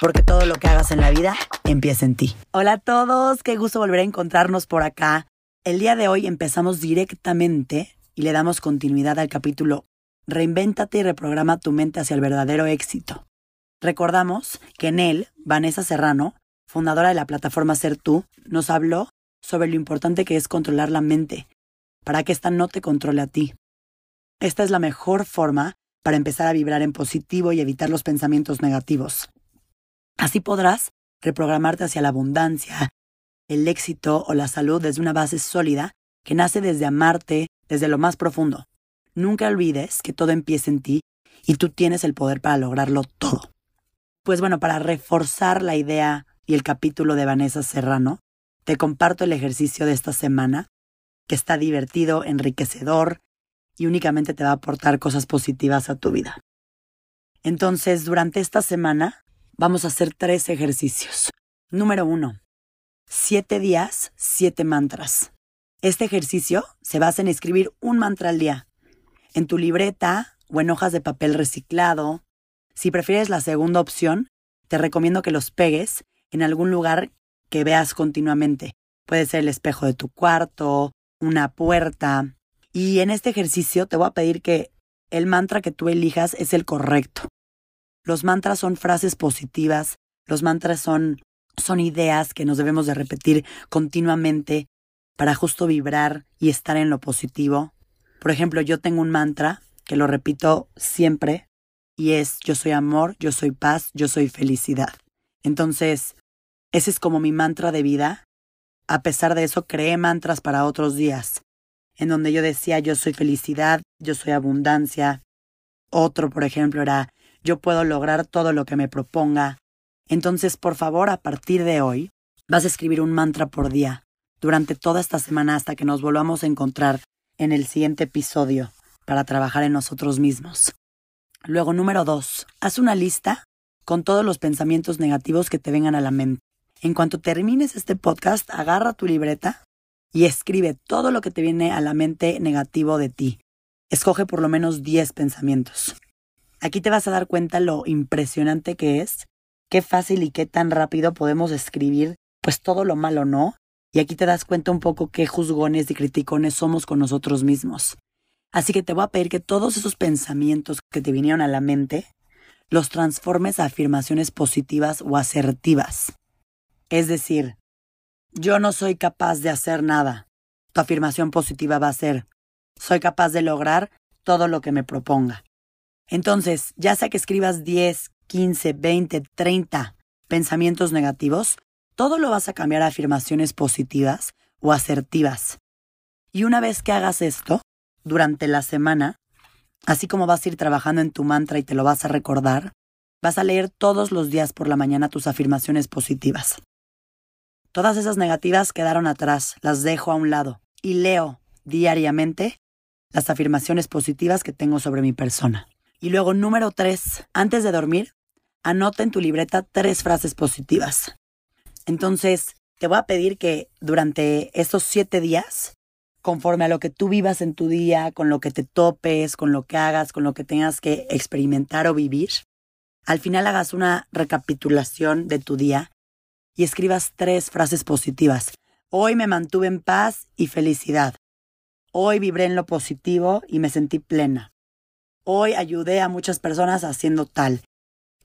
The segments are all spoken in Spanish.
porque todo lo que hagas en la vida empieza en ti. Hola a todos, qué gusto volver a encontrarnos por acá. El día de hoy empezamos directamente y le damos continuidad al capítulo Reinvéntate y reprograma tu mente hacia el verdadero éxito. Recordamos que en él, Vanessa Serrano, fundadora de la plataforma Ser Tú, nos habló sobre lo importante que es controlar la mente, para que ésta no te controle a ti. Esta es la mejor forma para empezar a vibrar en positivo y evitar los pensamientos negativos. Así podrás reprogramarte hacia la abundancia, el éxito o la salud desde una base sólida que nace desde amarte desde lo más profundo. Nunca olvides que todo empieza en ti y tú tienes el poder para lograrlo todo. Pues bueno, para reforzar la idea y el capítulo de Vanessa Serrano, te comparto el ejercicio de esta semana, que está divertido, enriquecedor y únicamente te va a aportar cosas positivas a tu vida. Entonces, durante esta semana, vamos a hacer tres ejercicios. Número uno, siete días, siete mantras. Este ejercicio se basa en escribir un mantra al día, en tu libreta o en hojas de papel reciclado. Si prefieres la segunda opción, te recomiendo que los pegues en algún lugar que veas continuamente. Puede ser el espejo de tu cuarto, una puerta. Y en este ejercicio te voy a pedir que el mantra que tú elijas es el correcto. Los mantras son frases positivas, los mantras son, son ideas que nos debemos de repetir continuamente para justo vibrar y estar en lo positivo. Por ejemplo, yo tengo un mantra que lo repito siempre y es yo soy amor, yo soy paz, yo soy felicidad. Entonces, ese es como mi mantra de vida. A pesar de eso, creé mantras para otros días, en donde yo decía yo soy felicidad, yo soy abundancia. Otro, por ejemplo, era yo puedo lograr todo lo que me proponga. Entonces, por favor, a partir de hoy, vas a escribir un mantra por día, durante toda esta semana hasta que nos volvamos a encontrar en el siguiente episodio para trabajar en nosotros mismos. Luego, número dos, haz una lista con todos los pensamientos negativos que te vengan a la mente. En cuanto termines este podcast, agarra tu libreta y escribe todo lo que te viene a la mente negativo de ti. Escoge por lo menos 10 pensamientos. Aquí te vas a dar cuenta lo impresionante que es, qué fácil y qué tan rápido podemos escribir pues todo lo malo, ¿no? Y aquí te das cuenta un poco qué juzgones y criticones somos con nosotros mismos. Así que te voy a pedir que todos esos pensamientos que te vinieron a la mente los transformes a afirmaciones positivas o asertivas. Es decir, yo no soy capaz de hacer nada. Tu afirmación positiva va a ser, soy capaz de lograr todo lo que me proponga. Entonces, ya sea que escribas 10, 15, 20, 30 pensamientos negativos, todo lo vas a cambiar a afirmaciones positivas o asertivas. Y una vez que hagas esto, durante la semana, así como vas a ir trabajando en tu mantra y te lo vas a recordar, vas a leer todos los días por la mañana tus afirmaciones positivas. Todas esas negativas quedaron atrás, las dejo a un lado y leo diariamente las afirmaciones positivas que tengo sobre mi persona. Y luego, número tres, antes de dormir, anota en tu libreta tres frases positivas. Entonces, te voy a pedir que durante estos siete días, conforme a lo que tú vivas en tu día, con lo que te topes, con lo que hagas, con lo que tengas que experimentar o vivir, al final hagas una recapitulación de tu día y escribas tres frases positivas. Hoy me mantuve en paz y felicidad. Hoy vibré en lo positivo y me sentí plena. Hoy ayudé a muchas personas haciendo tal.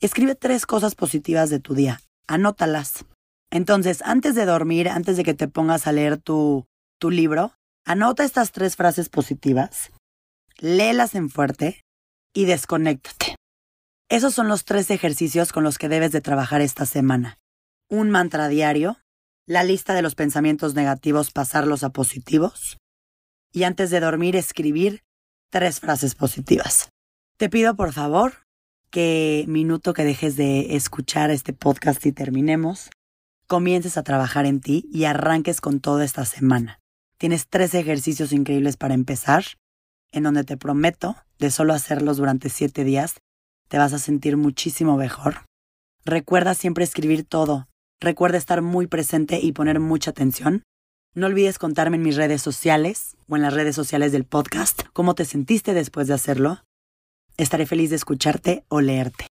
Escribe tres cosas positivas de tu día. Anótalas. Entonces, antes de dormir, antes de que te pongas a leer tu, tu libro, anota estas tres frases positivas, léelas en fuerte y desconéctate. Esos son los tres ejercicios con los que debes de trabajar esta semana. Un mantra diario, la lista de los pensamientos negativos, pasarlos a positivos, y antes de dormir escribir tres frases positivas. Te pido por favor que minuto que dejes de escuchar este podcast y terminemos, comiences a trabajar en ti y arranques con toda esta semana. Tienes tres ejercicios increíbles para empezar, en donde te prometo, de solo hacerlos durante siete días, te vas a sentir muchísimo mejor. Recuerda siempre escribir todo. Recuerda estar muy presente y poner mucha atención. No olvides contarme en mis redes sociales o en las redes sociales del podcast cómo te sentiste después de hacerlo. Estaré feliz de escucharte o leerte.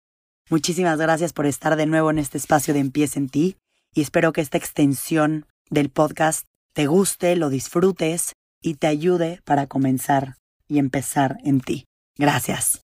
Muchísimas gracias por estar de nuevo en este espacio de Empieza en ti y espero que esta extensión del podcast te guste, lo disfrutes y te ayude para comenzar y empezar en ti. Gracias.